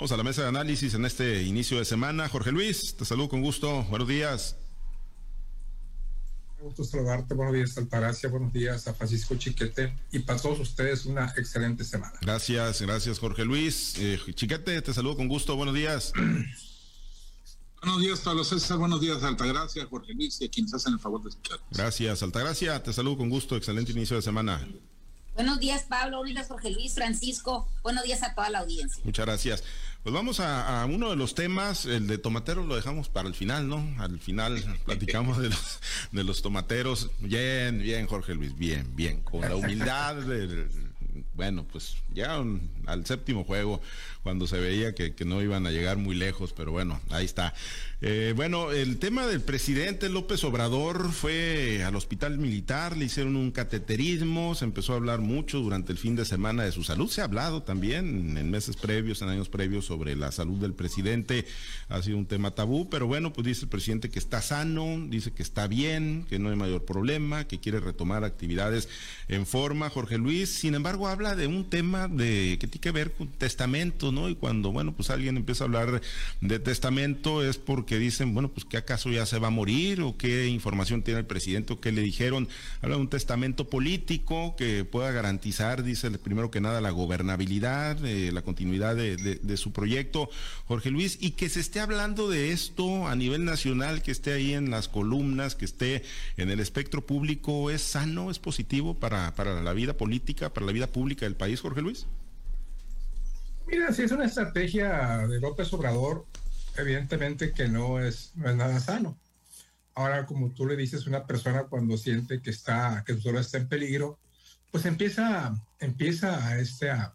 Vamos a la mesa de análisis en este inicio de semana. Jorge Luis, te saludo con gusto. Buenos días. Un gusto saludarte. Buenos días, Altagracia. Buenos días a Francisco Chiquete. Y para todos ustedes, una excelente semana. Gracias, gracias, Jorge Luis. Eh, Chiquete, te saludo con gusto. Buenos días. Buenos días, Pablo César. Buenos días, Altagracia, Jorge Luis y a quienes hacen el favor de escuchar. Gracias, Altagracia. Te saludo con gusto. Excelente inicio de semana. Buenos días, Pablo. Buenos días, Jorge Luis, Francisco. Buenos días a toda la audiencia. Muchas gracias. Pues vamos a, uno de los temas, el de tomateros lo dejamos para el final, ¿no? Al final platicamos de los, de los tomateros. Bien, bien, Jorge Luis, bien, bien. Con la humildad del bueno, pues llegaron al séptimo juego cuando se veía que, no iban a llegar muy lejos, pero bueno, ahí está. Eh, bueno, el tema del presidente López Obrador fue al hospital militar, le hicieron un cateterismo, se empezó a hablar mucho durante el fin de semana de su salud, se ha hablado también en meses previos, en años previos sobre la salud del presidente, ha sido un tema tabú, pero bueno, pues dice el presidente que está sano, dice que está bien, que no hay mayor problema, que quiere retomar actividades en forma, Jorge Luis, sin embargo habla de un tema de que tiene que ver con testamento, ¿no? Y cuando, bueno, pues alguien empieza a hablar de testamento es porque dicen, bueno, pues que acaso ya se va a morir o qué información tiene el presidente o qué le dijeron. Habla de un testamento político que pueda garantizar, dice primero que nada, la gobernabilidad, eh, la continuidad de, de su proyecto, Jorge Luis, y que se esté hablando de esto a nivel nacional, que esté ahí en las columnas, que esté en el espectro público, ¿es sano, es positivo para, para la vida política, para la vida pública del país, Jorge Luis? Mira, si es una estrategia de López Obrador, evidentemente que no es, nada sano. Ahora, como tú le dices, una persona cuando siente que está, que su salud está en peligro, pues empieza, empieza a, este, a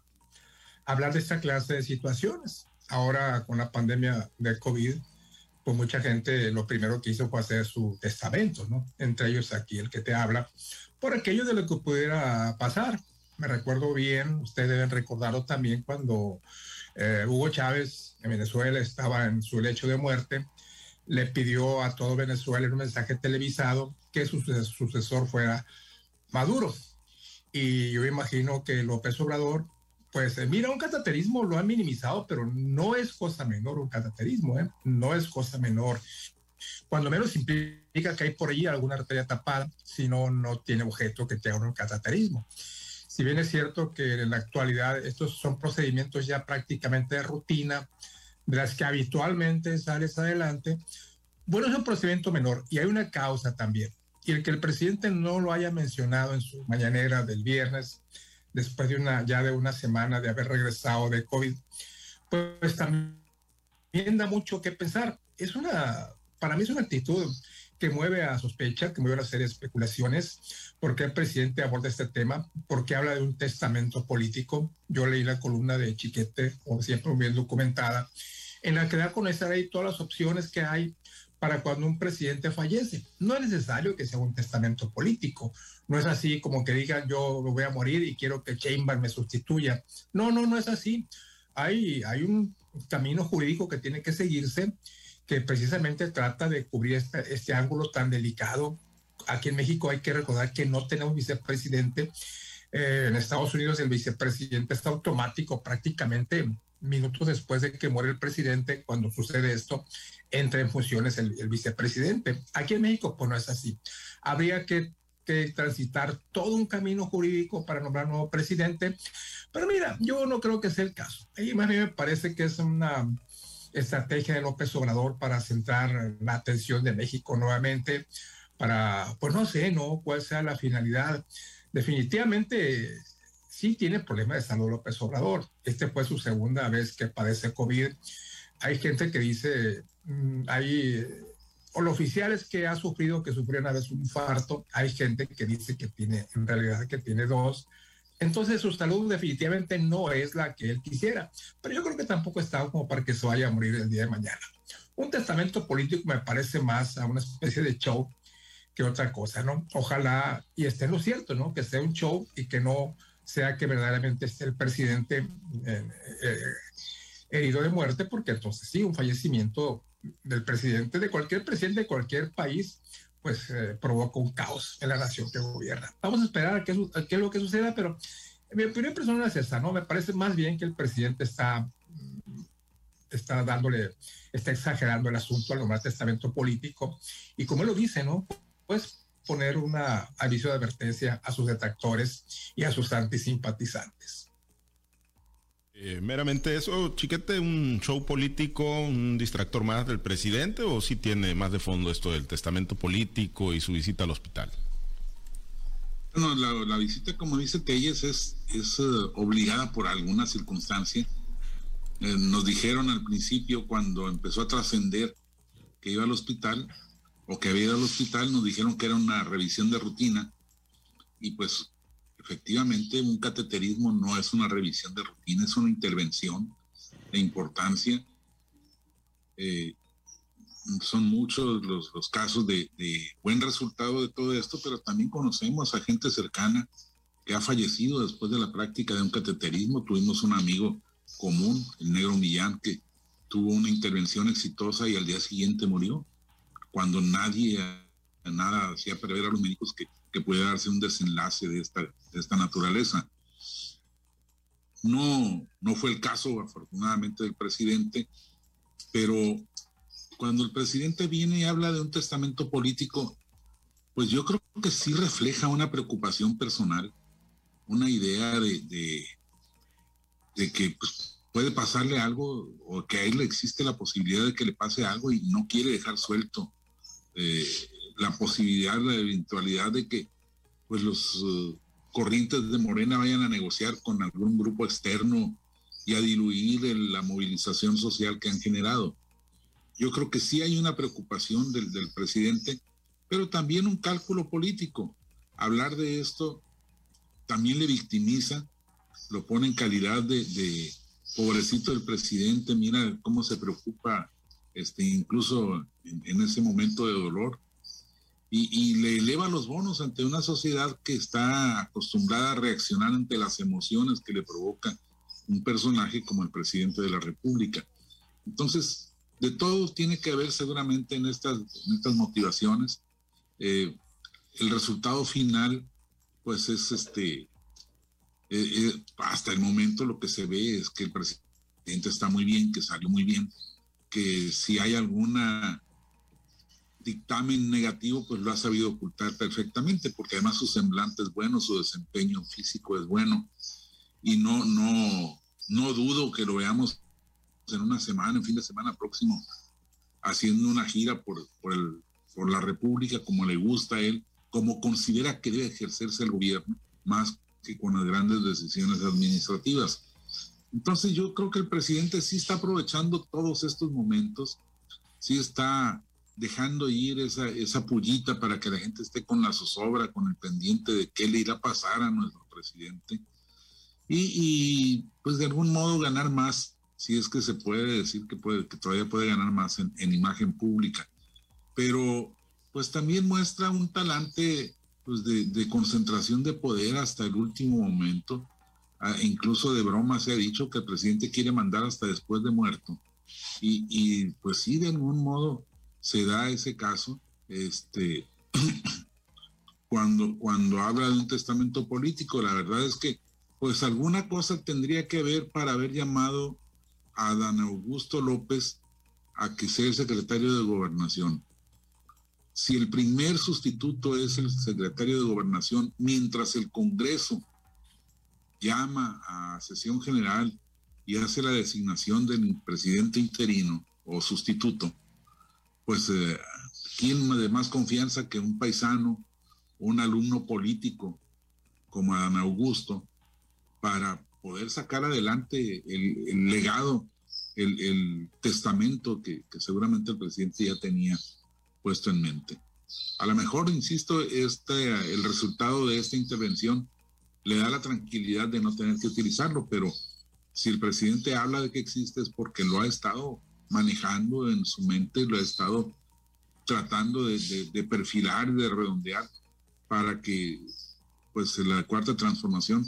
hablar de esta clase de situaciones. Ahora, con la pandemia del COVID, pues mucha gente lo primero que hizo fue hacer su testamento, ¿no? Entre ellos aquí el que te habla, por aquello de lo que pudiera pasar me recuerdo bien, ustedes deben recordarlo también cuando eh, Hugo Chávez en Venezuela estaba en su lecho de muerte, le pidió a todo Venezuela en un mensaje televisado que su sucesor fuera Maduro. Y yo imagino que López Obrador, pues eh, mira, un cataterismo lo ha minimizado, pero no es cosa menor un cataterismo, ¿eh? no es cosa menor. Cuando menos implica que hay por allí alguna arteria tapada, si no, no tiene objeto que tenga un cataterismo si bien es cierto que en la actualidad estos son procedimientos ya prácticamente de rutina, de las que habitualmente sales adelante, bueno, es un procedimiento menor y hay una causa también. Y el que el presidente no lo haya mencionado en su mañanera del viernes, después de una, ya de una semana de haber regresado de COVID, pues también da mucho que pensar. Es una, para mí es una actitud que mueve a sospecha, que mueve a hacer especulaciones. ¿Por qué el presidente aborda este tema? Porque habla de un testamento político. Yo leí la columna de Chiquete, como siempre bien documentada, en la que da a conocer ahí todas las opciones que hay para cuando un presidente fallece. No es necesario que sea un testamento político. No es así como que digan yo voy a morir y quiero que Chamber me sustituya. No, no, no es así. Hay, hay un camino jurídico que tiene que seguirse que precisamente trata de cubrir este, este, ángulo tan delicado. Aquí en México hay que recordar que no tenemos vicepresidente. Eh, en Estados Unidos el vicepresidente está automático prácticamente minutos después de que muere el presidente, cuando sucede esto, entra en funciones el, vicepresidente. Aquí en México, pues no es así. Habría que, transitar todo un camino jurídico para nombrar nuevo presidente. Pero mira, yo no creo que sea el caso. Y más me parece que es una estrategia de López Obrador para centrar la atención de México nuevamente, para, pues no sé, ¿no? ¿Cuál sea la finalidad? Definitivamente sí tiene problemas de salud López Obrador. Este fue su segunda vez que padece COVID. Hay gente que dice, mm, hay o los oficiales que ha sufrido, que sufrió una vez un infarto, hay gente que dice que tiene, en realidad que tiene dos, entonces su salud definitivamente no es la que él quisiera, pero yo creo que tampoco está como para que se vaya a morir el día de mañana. Un testamento político me parece más a una especie de show que otra cosa, ¿no? Ojalá y esté lo cierto, ¿no? Que sea un show y que no sea que verdaderamente esté el presidente eh, eh, herido de muerte, porque entonces sí, un fallecimiento del presidente, de cualquier presidente de cualquier país, pues eh, provoca un caos en la nación que gobierna. Vamos a esperar a qué, es lo que suceda, pero mi opinión personal es esa, ¿no? Me parece más bien que el presidente está mm, está dándole, está exagerando el asunto al nombrar testamento político. Y como él lo dice, ¿no? Pues poner un aviso de advertencia a sus detractores y a sus antisimpatizantes. Eh, meramente eso, chiquete, un show político, un distractor más del presidente o si tiene más de fondo esto del testamento político y su visita al hospital? Bueno, la, visita, como dice Telles, es, es eh, obligada por alguna circunstancia. Eh, nos dijeron al principio, cuando empezó a trascender que iba al hospital o que había ido al hospital, nos dijeron que era una revisión de rutina. Y pues efectivamente un cateterismo no es una revisión de rutina, es una intervención de importancia. Eh, son muchos los, casos de, buen resultado de todo esto, pero también conocemos a gente cercana que ha fallecido después de la práctica de un cateterismo. Tuvimos un amigo común, el negro Millán, que tuvo una intervención exitosa y al día siguiente murió, cuando nadie, nada hacía prever a los médicos que, que pudiera darse un desenlace de esta, de esta naturaleza. No, no fue el caso, afortunadamente, del presidente, pero cuando el presidente viene y habla de un testamento político, pues yo creo que sí refleja una preocupación personal, una idea de, de, que pues, puede pasarle algo o que a él existe la posibilidad de que le pase algo y no quiere dejar suelto eh, la posibilidad, la eventualidad de que pues los eh, corrientes de Morena vayan a negociar con algún grupo externo y a diluir la movilización social que han generado. Yo creo que sí hay una preocupación del, presidente, pero también un cálculo político. Hablar de esto también le victimiza, lo pone en calidad de, pobrecito del presidente, mira cómo se preocupa, este, incluso en, ese momento de dolor, y, le eleva los bonos ante una sociedad que está acostumbrada a reaccionar ante las emociones que le provoca un personaje como el presidente de la República. Entonces, de todo tiene que ver seguramente en estas, estas motivaciones. Eh, el resultado final, pues es este, eh, eh, hasta el momento lo que se ve es que el presidente está muy bien, que salió muy bien, que si hay alguna dictamen negativo, pues lo ha sabido ocultar perfectamente, porque además su semblante es bueno, su desempeño físico es bueno, y no, no, no dudo que lo veamos en una semana, en fin de semana próximo, haciendo una gira por, por, el, por la República como le gusta a él, como considera que debe ejercerse el gobierno, más que con las grandes decisiones administrativas. Entonces yo creo que el presidente sí está aprovechando todos estos momentos, sí está dejando ir esa, esa pullita para que la gente esté con la zozobra, con el pendiente de qué le irá a pasar a nuestro presidente. Y, pues de algún modo ganar más si es que se puede decir que, puede, que todavía puede ganar más en, imagen pública. Pero pues también muestra un talante pues, de, concentración de poder hasta el último momento. Ah, incluso de broma se ha dicho que el presidente quiere mandar hasta después de muerto. Y, y pues sí, de algún modo se da ese caso. Este, cuando, cuando habla de un testamento político, la verdad es que pues alguna cosa tendría que haber para haber llamado a Dan Augusto López a que sea el secretario de gobernación. Si el primer sustituto es el secretario de gobernación, mientras el Congreso llama a sesión general y hace la designación del presidente interino o sustituto, pues eh, ¿quién de más confianza que un paisano, un alumno político como Adán Augusto, para poder sacar adelante el, legado, el, testamento que, seguramente el presidente ya tenía puesto en mente. A lo mejor, insisto, este, el resultado de esta intervención le da la tranquilidad de no tener que utilizarlo, pero si el presidente habla de que existe es porque lo ha estado manejando en su mente, lo ha estado tratando de, perfilar, de redondear para que pues la cuarta transformación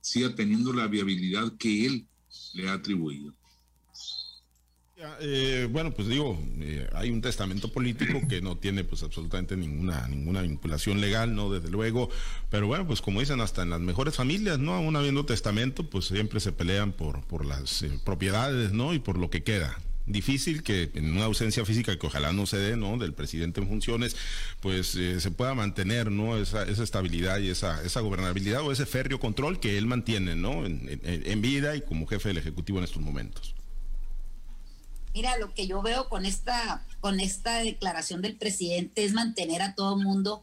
siga teniendo la viabilidad que él le ha atribuido. Eh, bueno, pues digo, eh, hay un testamento político que no tiene pues absolutamente ninguna ninguna vinculación legal, no desde luego, pero bueno, pues como dicen hasta en las mejores familias, no, aún habiendo testamento, pues siempre se pelean por por las eh, propiedades, ¿no? Y por lo que queda difícil que en una ausencia física que ojalá no se dé, ¿no? Del presidente en funciones, pues se pueda mantener, ¿no? Esa, esa estabilidad y esa, esa gobernabilidad o ese férreo control que él mantiene, ¿no? en vida y como jefe del Ejecutivo en estos momentos. Mira, lo que yo veo con esta, con esta declaración del presidente es mantener a todo mundo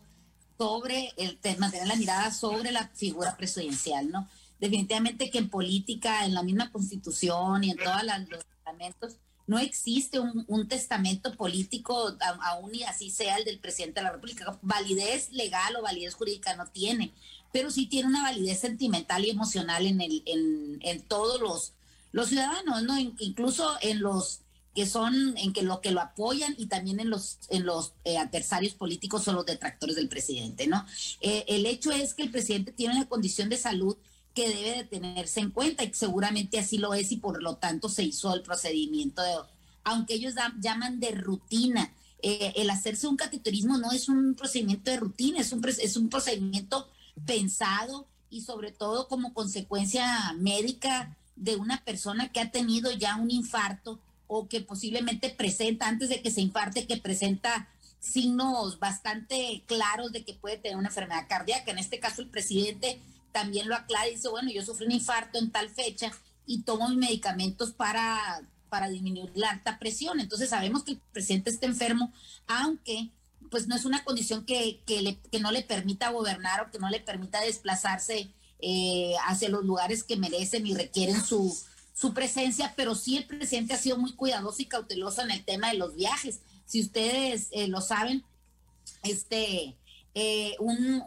sobre el mantener la mirada sobre la figura presidencial, ¿no? Definitivamente que en política, en la misma constitución y en todos los testamentos, no existe un, testamento político, aún y así sea el del presidente de la República. Validez legal o validez jurídica no tiene, pero sí tiene una validez sentimental y emocional en, el, todos los, los ciudadanos, ¿no? Incluso en los que son en que lo que lo apoyan y también en los en los eh, adversarios políticos o los detractores del presidente, ¿no? Eh, el hecho es que el presidente tiene una condición de salud debe de tenerse en cuenta y seguramente así lo es y por lo tanto se hizo el procedimiento de, aunque ellos llaman de rutina. Eh, el hacerse un cateterismo no es un procedimiento de rutina, es un, es un procedimiento pensado y sobre todo como consecuencia médica de una persona que ha tenido ya un infarto o que posiblemente presenta, antes de que se infarte, que presenta signos bastante claros de que puede tener una enfermedad cardíaca. En este caso, el presidente también lo aclara y dice, bueno, yo sufrí un infarto en tal fecha y tomo mis medicamentos para, para disminuir la alta presión. Entonces sabemos que el presidente está enfermo, aunque pues no es una condición que, que, no le permita gobernar o que no le permita desplazarse eh, hacia los lugares que merecen y requieren su, su presencia, pero sí el presidente ha sido muy cuidadoso y cauteloso en el tema de los viajes. Si ustedes eh, lo saben, este, eh, un,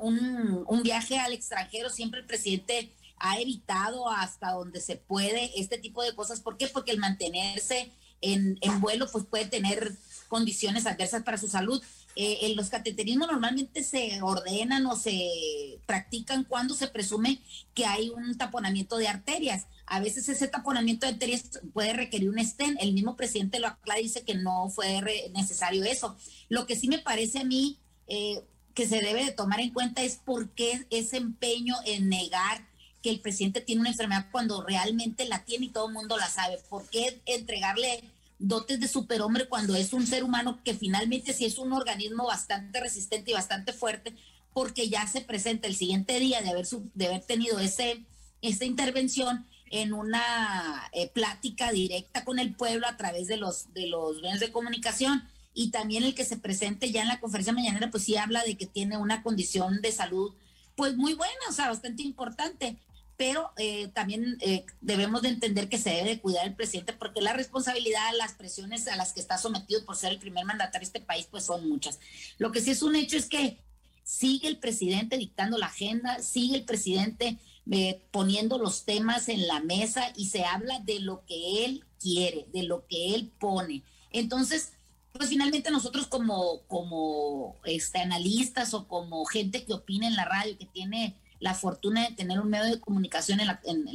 un, viaje al extranjero, siempre el presidente ha evitado hasta donde se puede este tipo de cosas. ¿Por qué? Porque el mantenerse en, en vuelo pues puede tener condiciones adversas para su salud. Eh, los cateterismos normalmente se ordenan o se practican cuando se presume que hay un taponamiento de arterias. A veces ese taponamiento de arterias puede requerir un stent. El mismo presidente lo aclara y dice que no fue necesario eso. Lo que sí me parece a mí eh, que se debe de tomar en cuenta es por qué ese empeño en negar que el presidente tiene una enfermedad cuando realmente la tiene y todo el mundo la sabe. ¿Por qué entregarle dotes de superhombre cuando es un ser humano que finalmente sí es un organismo bastante resistente y bastante fuerte, porque ya se presenta el siguiente día de haber, de haber tenido ese, esa intervención en una eh, plática directa con el pueblo a través de los, de los medios de comunicación y también el que se presente ya en la conferencia mañanera, pues sí habla de que tiene una condición de salud pues muy buena, o sea, bastante importante pero eh, también eh, debemos de entender que se debe cuidar el presidente porque la responsabilidad, las presiones a las que está sometido por ser el primer mandatario de este país, pues son muchas. Lo que sí es un hecho es que sigue el presidente dictando la agenda, sigue el presidente eh, poniendo los temas en la mesa y se habla de lo que él quiere, de lo que él pone. Entonces, pues finalmente nosotros como, como este, analistas o como gente que opina en la radio, que tiene la fortuna de tener un medio de comunicación en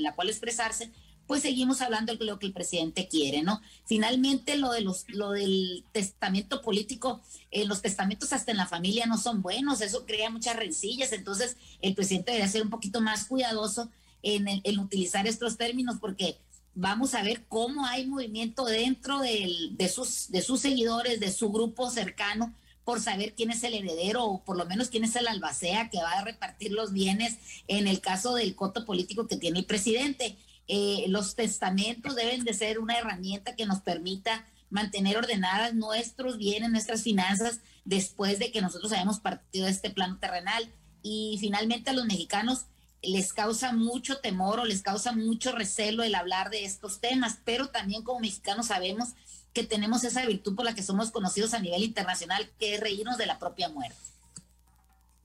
la, cual expresarse, pues seguimos hablando de lo que el presidente quiere, ¿no? Finalmente, lo de los, lo del testamento político, eh, los testamentos hasta en la familia no son buenos, eso crea muchas rencillas, entonces el presidente debería ser un poquito más cuidadoso en, en utilizar estos términos, porque vamos a ver cómo hay movimiento dentro de, sus, de sus seguidores, de su grupo cercano, por saber quién es el heredero o por lo menos quién es el albacea que va a repartir los bienes en el caso del coto político que tiene el presidente. Eh, los testamentos deben de ser una herramienta que nos permita mantener ordenadas nuestros bienes, nuestras finanzas, después de que nosotros hayamos partido de este plano terrenal. Y finalmente a los mexicanos les causa mucho temor o les causa mucho recelo el hablar de estos temas, pero también como mexicanos sabemos que tenemos esa virtud por la que somos conocidos a nivel internacional, que es reírnos de la propia muerte.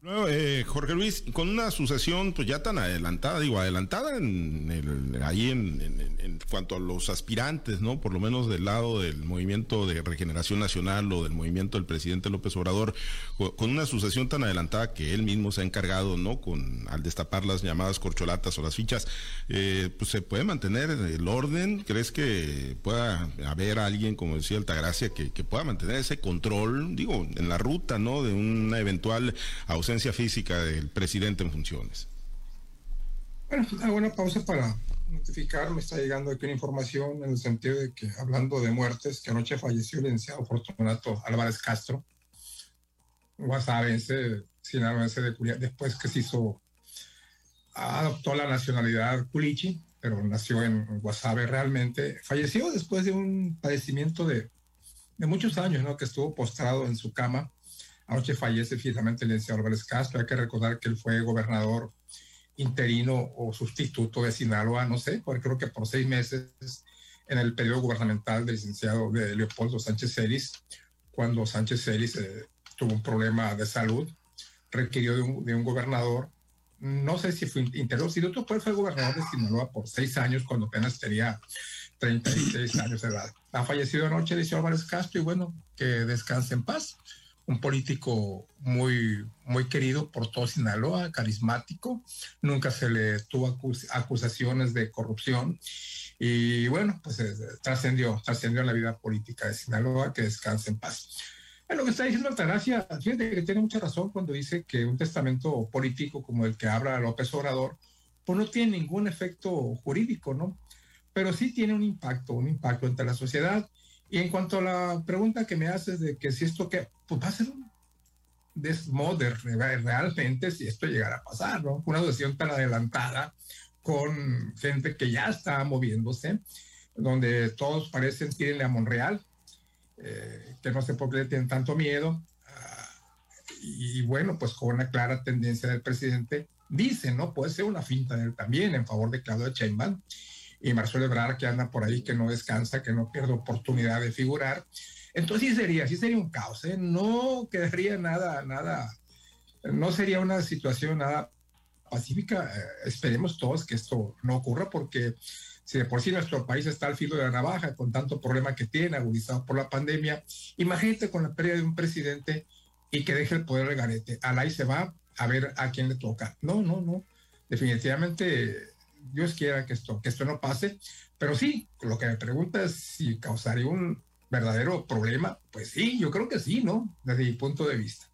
Eh, Jorge Luis, con una sucesión pues ya tan adelantada, digo, adelantada en el, ahí en, cuanto a los aspirantes, ¿no? Por lo menos del lado del movimiento de regeneración nacional o del movimiento del presidente López Obrador, con una sucesión tan adelantada que él mismo se ha encargado, ¿no? Con al destapar las llamadas corcholatas o las fichas, eh, pues se puede mantener el orden. ¿Crees que pueda haber alguien, como decía Altagracia, que, que pueda mantener ese control, digo, en la ruta, ¿no? De una eventual ausencia física del presidente en funciones. Bueno, una buena pausa para notificar, me está llegando aquí una información en el sentido de que, hablando de muertes, que anoche falleció el licenciado Fortunato Álvarez Castro, guasabense, sinaloense de Culiacán, después que se hizo, adoptó la nacionalidad culichi, pero nació en Guasave realmente, falleció después de un padecimiento de, de muchos años, ¿no? Que estuvo postrado en su cama Anoche fallece físicamente el licenciado Álvarez Castro. Hay que recordar que él fue gobernador interino o sustituto de Sinaloa, no sé, porque creo que por seis meses en el periodo gubernamental del licenciado de Leopoldo Sánchez Celis, cuando Sánchez Celis eh, tuvo un problema de salud, requirió de un, gobernador, no sé si fue interior, si otro fue, fue gobernador de Sinaloa por seis años, cuando apenas tenía 36 años de edad. Ha fallecido anoche el licenciado Álvarez Castro y bueno, que descanse en paz un político muy, muy querido por todo Sinaloa, carismático, nunca se le tuvo acusaciones de corrupción. Y bueno, pues eh, trascendió, trascendió en la vida política de Sinaloa, que descanse en paz. Lo que está diciendo Altagracia, fíjate que tiene mucha razón cuando dice que un testamento político como el que habla López Obrador, pues no tiene ningún efecto jurídico, ¿no? Pero sí tiene un impacto, un impacto entre la sociedad y en cuanto a la pregunta que me haces de que si esto que, pues va a ser un desmoder realmente si esto llegara a pasar, ¿no? Una decisión tan adelantada con gente que ya está moviéndose, donde todos parecen irle a Monreal, eh, que no sé por qué le tienen tanto miedo. Ah, y, bueno, pues con una clara tendencia del presidente, dice, ¿no? Puede ser una finta de él también en favor de Claudio Sheinbaum y Marcelo Ebrard que anda por ahí, que no descansa, que no pierde oportunidad de figurar. Entonces sí sería, sí sería un caos, ¿eh? no quedaría nada, nada, no sería una situación nada pacífica. Eh, esperemos todos que esto no ocurra porque si de por sí nuestro país está al filo de la navaja con tanto problema que tiene, agudizado por la pandemia, imagínate con la pérdida de un presidente y que deje el poder de garete. Al se va a ver a quién le toca. No, no, no. Definitivamente Dios quiera que esto, que esto no pase, pero sí, lo que me pregunta es si causaría un verdadero problema, pues sí, yo creo que sí, ¿no? Desde mi punto de vista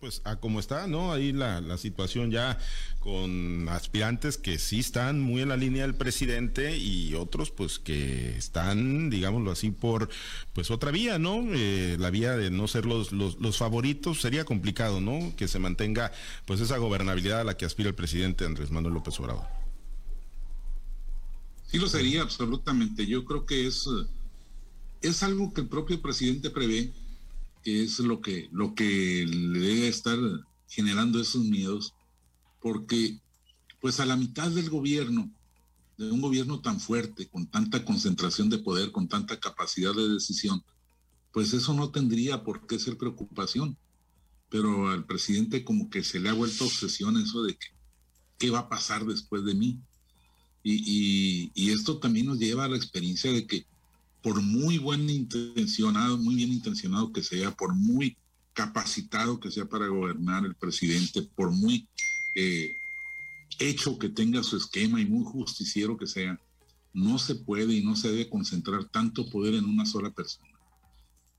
pues a como está, ¿no? Ahí la, la, situación ya con aspirantes que sí están muy en la línea del presidente y otros pues que están, digámoslo así, por pues otra vía, ¿no? Eh, la vía de no ser los, los, los, favoritos sería complicado, ¿no? Que se mantenga pues esa gobernabilidad a la que aspira el presidente Andrés Manuel López Obrador. Sí lo sería, absolutamente. Yo creo que es, es algo que el propio presidente prevé es lo que, lo que le debe estar generando esos miedos, porque pues a la mitad del gobierno, de un gobierno tan fuerte, con tanta concentración de poder, con tanta capacidad de decisión, pues eso no tendría por qué ser preocupación. Pero al presidente como que se le ha vuelto obsesión eso de que, qué va a pasar después de mí. Y, y esto también nos lleva a la experiencia de que por muy buen intencionado, muy bien intencionado que sea, por muy capacitado que sea para gobernar el presidente, por muy eh, hecho que tenga su esquema y muy justiciero que sea, no se puede y no se debe concentrar tanto poder en una sola persona.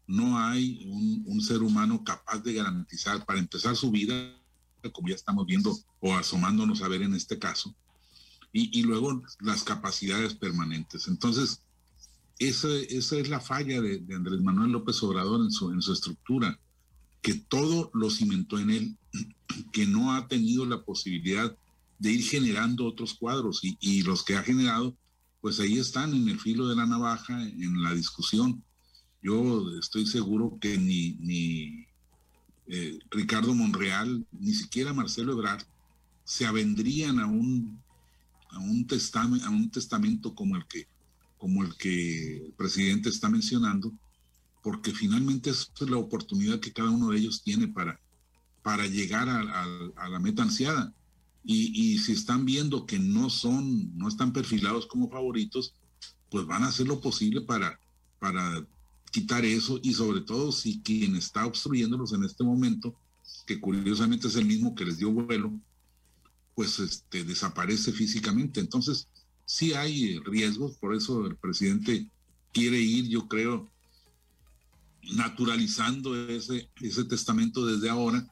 No hay un, ser humano capaz de garantizar, para empezar su vida, como ya estamos viendo o asomándonos a ver en este caso, y, y luego las capacidades permanentes. Entonces, esa, esa es la falla de, Andrés Manuel López Obrador en su, en su estructura, que todo lo cimentó en él, que no ha tenido la posibilidad de ir generando otros cuadros y, los que ha generado, pues ahí están en el filo de la navaja, en la discusión. Yo estoy seguro que ni, ni eh, Ricardo Monreal, ni siquiera Marcelo Ebrard, se avendrían a un, a un, a un testamento como el que como el que el presidente está mencionando, porque finalmente es la oportunidad que cada uno de ellos tiene para, para llegar a, la meta ansiada. Y, si están viendo que no son, no están perfilados como favoritos, pues van a hacer lo posible para, para quitar eso y sobre todo si quien está obstruyéndolos en este momento, que curiosamente es el mismo que les dio vuelo, pues este, desaparece físicamente. Entonces, sí hay riesgos, por eso el presidente quiere ir, yo creo, naturalizando ese, ese testamento desde ahora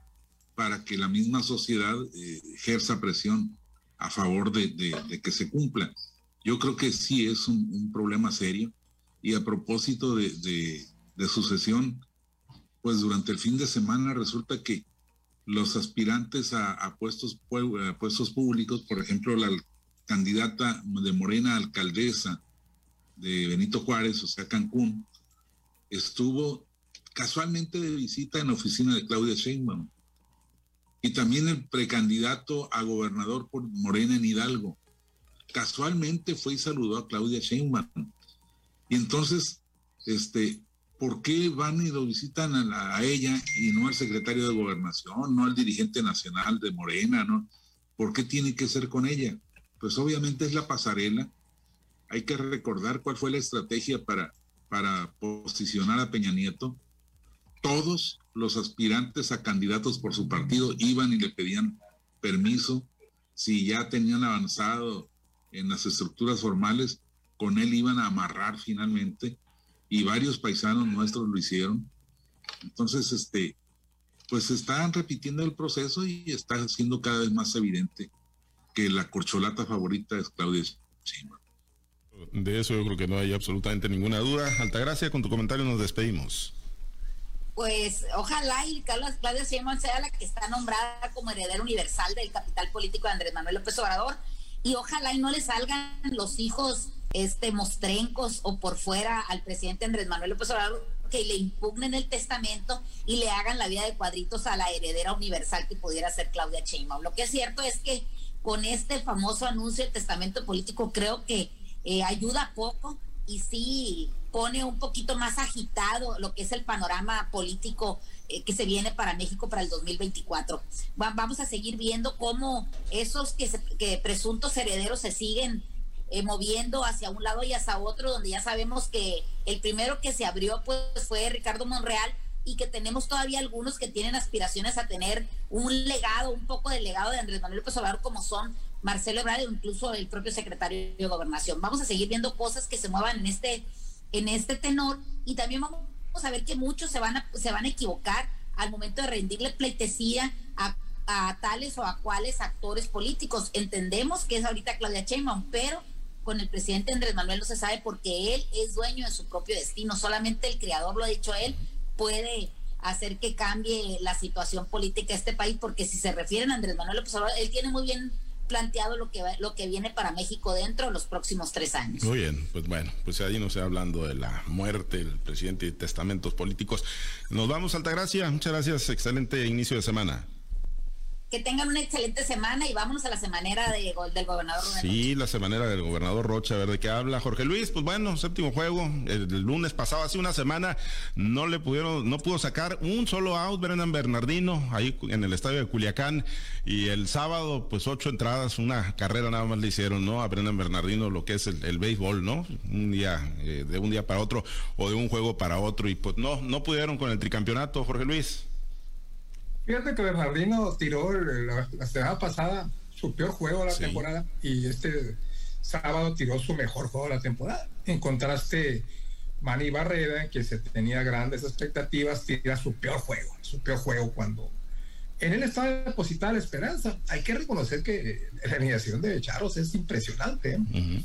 para que la misma sociedad eh, ejerza presión a favor de, que se cumpla. Yo creo que sí es un, problema serio y a propósito de, sucesión, pues durante el fin de semana resulta que los aspirantes a, puestos, puestos públicos, por ejemplo, la candidata de Morena alcaldesa de Benito Juárez, o sea, Cancún, estuvo casualmente de visita en la oficina de Claudia Sheinbaum y también el precandidato a gobernador por Morena en Hidalgo. Casualmente fue y saludó a Claudia Sheinbaum. Y entonces, este, ¿por qué van y lo visitan a, ella y no al secretario de gobernación, no al dirigente nacional de Morena, no? ¿Por qué tiene que ser con ella? Pues obviamente es la pasarela. Hay que recordar cuál fue la estrategia para, para posicionar a Peña Nieto. Todos los aspirantes a candidatos por su partido iban y le pedían permiso. Si ya tenían avanzado en las estructuras formales, con él iban a amarrar finalmente y varios paisanos nuestros lo hicieron. Entonces, este, pues están repitiendo el proceso y está siendo cada vez más evidente que la corcholata favorita es Claudia De eso yo creo que no hay absolutamente ninguna duda. Altagracia, con tu comentario nos despedimos pues ojalá y Carlos Claudia Sheinbaum sea la que está nombrada como heredera universal del capital político de Andrés Manuel López Obrador y ojalá y no le salgan los hijos este mostrencos o por fuera al presidente Andrés Manuel López Obrador que le impugnen el testamento y le hagan la vida de cuadritos a la heredera universal que pudiera ser Claudia Sheinbaum. Lo que es cierto es que con este famoso anuncio del testamento político creo que eh, ayuda poco y sí pone un poquito más agitado lo que es el panorama político eh, que se viene para México para el 2024. vamos a seguir viendo cómo esos que, que presuntos herederos se siguen eh, moviendo hacia un lado y hacia otro, donde ya sabemos que el primero que se abrió pues fue Ricardo Monreal y que tenemos todavía algunos que tienen aspiraciones a tener un legado, un poco del legado de Andrés Manuel López Obrador como son Marcelo Ebrard o incluso el propio secretario de Gobernación. Vamos a seguir viendo cosas que se muevan en este, en este tenor y también vamos a ver que muchos se van a, se van a equivocar al momento de rendirle pleitesía a, tales o a cuales actores políticos. Entendemos que es ahorita Claudia Sheinbaum, pero con el presidente Andrés Manuel no se sabe porque él es dueño de su propio destino. Solamente el creador lo ha dicho él puede hacer que cambie la situación política de este país, porque si se refieren a Andrés Manuel López Obrador, él tiene muy bien planteado lo que lo que viene para México dentro de los próximos tres años. Muy bien, pues bueno, pues ahí no se hablando de la muerte del presidente y testamentos políticos. Nos vamos, Altagracia. Muchas gracias. Excelente inicio de semana que tengan una excelente semana y vámonos a la semanera de, del gobernador Rocha. Sí, la semanera del gobernador Rocha, a ver de qué habla. Jorge Luis, pues bueno, séptimo juego, el, lunes pasado, hace una semana, no le pudieron, no pudo sacar un solo out Brendan Bernardino ahí en el estadio de Culiacán y el sábado, pues ocho entradas, una carrera nada más le hicieron, ¿no? A Brendan Bernardino lo que es el, béisbol, ¿no? Un día, eh, de un día para otro o de un juego para otro y pues no, no pudieron con el tricampeonato, Jorge Luis. Fíjate que Bernardino tiró la, semana pasada su peor juego de la temporada y este sábado tiró su mejor juego de la temporada. En contraste, Manny Barrera, que se tenía grandes expectativas, tira su peor juego, su peor juego cuando en él estaba depositada la esperanza. Hay que reconocer que la alineación de Charos es impresionante. ¿eh?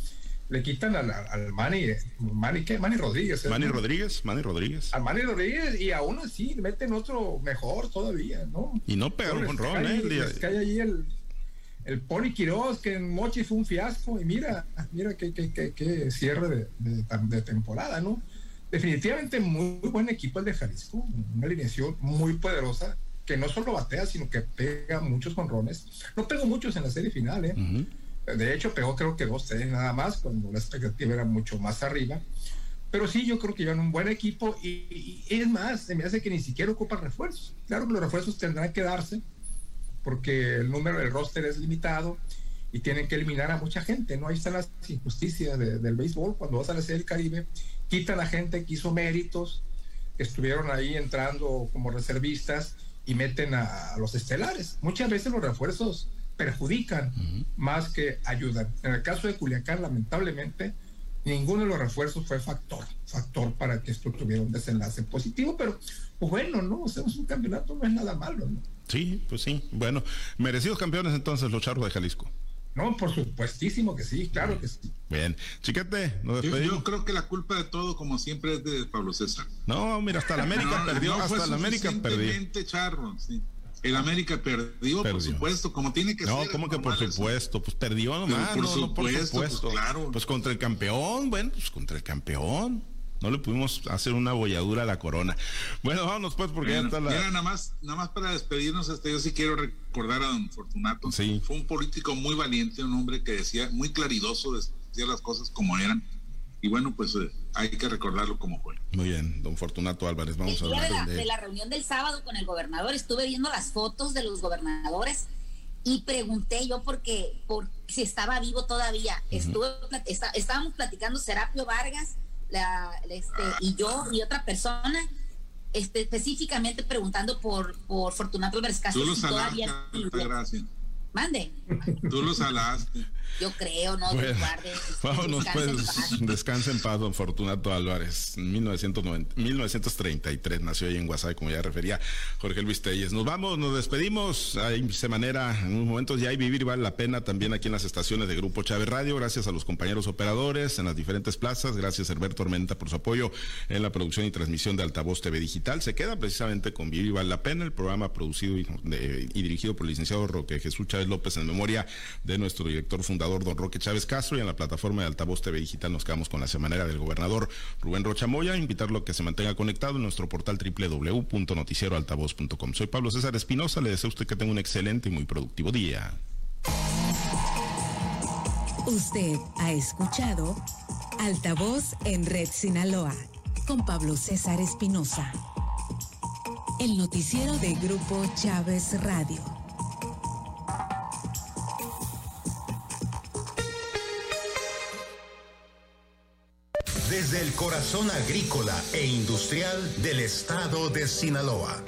Le quitan al, al Manny, Manny, ¿qué? Manny Rodríguez. ¿eh? Manny Rodríguez, Manny Rodríguez. Al Manny Rodríguez y aún así meten otro mejor todavía, ¿no? Y no pegaron con Ron, ¿eh? que hay allí el, el Pony Quiroz, que en Mochi fue un fiasco, y mira, mira qué, qué, qué, qué cierre de, de, temporada, ¿no? Definitivamente muy buen equipo el de Jalisco, una alineación muy poderosa, que no solo batea, sino que pega muchos conrones. No pegó muchos en la serie final, ¿eh? De hecho, pegó creo que dos, tres nada más, cuando la expectativa era mucho más arriba. Pero sí, yo creo que llevan un buen equipo y, es más, se me hace que ni siquiera ocupa refuerzos. Claro que los refuerzos tendrán que darse porque el número del roster es limitado y tienen que eliminar a mucha gente, ¿no? Ahí están las injusticias del béisbol. Cuando vas a la Serie del Caribe, quitan a gente que hizo méritos, que estuvieron ahí entrando como reservistas y meten a, los estelares. Muchas veces los refuerzos perjudican más que ayudan. En el caso de Culiacán, lamentablemente, ninguno de los refuerzos fue factor, factor para que esto tuviera un desenlace positivo, pero pues bueno, ¿no? Hacemos un campeonato, no es nada malo, ¿no? Sí, pues sí. Bueno, merecidos campeones entonces los charros de Jalisco. No, por supuestísimo que sí, claro que sí. Bien, chiquete, nos despedimos. Yo, creo que la culpa de todo, como siempre, es de Pablo César. No, mira, hasta la América perdió, hasta la América perdió. charro, sí. El América perdió, por supuesto, como tiene que ser. No, como que por supuesto? Pues perdió nomás, por, supuesto, por pues supuesto. Pues, claro. pues contra el campeón, bueno, pues contra el campeón. No le pudimos hacer una bolladura a la corona. Bueno, vámonos pues porque ya está la... nada más, nada más para despedirnos, este, yo sí quiero recordar a don Fortunato. Sí. Fue un político muy valiente, un hombre que decía, muy claridoso, decía las cosas como eran. Y bueno, pues eh, hay que recordarlo como fue. Muy bien, don Fortunato Álvarez, vamos a hablar de, de la reunión del sábado con el gobernador. Estuve viendo las fotos de los gobernadores y pregunté yo porque por si estaba vivo todavía. Estuve estábamos platicando Serapio Vargas la, este, y yo y otra persona este, específicamente preguntando por, por Fortunato Álvarez Tú lo todavía Mande. Tú lo salaste. Yo creo, no, bueno, guarde, Vámonos, pues, descansa en paz, don Fortunato Álvarez. En 1933 nació ahí en Guasave, como ya refería Jorge Luis Telles. Nos vamos, nos despedimos. Ahí se manera, en unos momentos ya hay vivir vale la pena también aquí en las estaciones de Grupo Chávez Radio. Gracias a los compañeros operadores en las diferentes plazas. Gracias, Herbert Tormenta, por su apoyo en la producción y transmisión de Altavoz TV Digital. Se queda precisamente con Vivir vale la pena, el programa producido y, y dirigido por el licenciado Roque Jesús Chávez López en memoria de nuestro director fundador, don Roque Chávez Castro, y en la plataforma de Altavoz TV Digital nos quedamos con la semanera del gobernador Rubén Rochamoya. Invitarlo a que se mantenga conectado en nuestro portal www.noticieroaltavoz.com. Soy Pablo César Espinosa, le deseo a usted que tenga un excelente y muy productivo día. Usted ha escuchado Altavoz en Red Sinaloa con Pablo César Espinosa. El noticiero de Grupo Chávez Radio. Desde el corazón agrícola e industrial del estado de Sinaloa.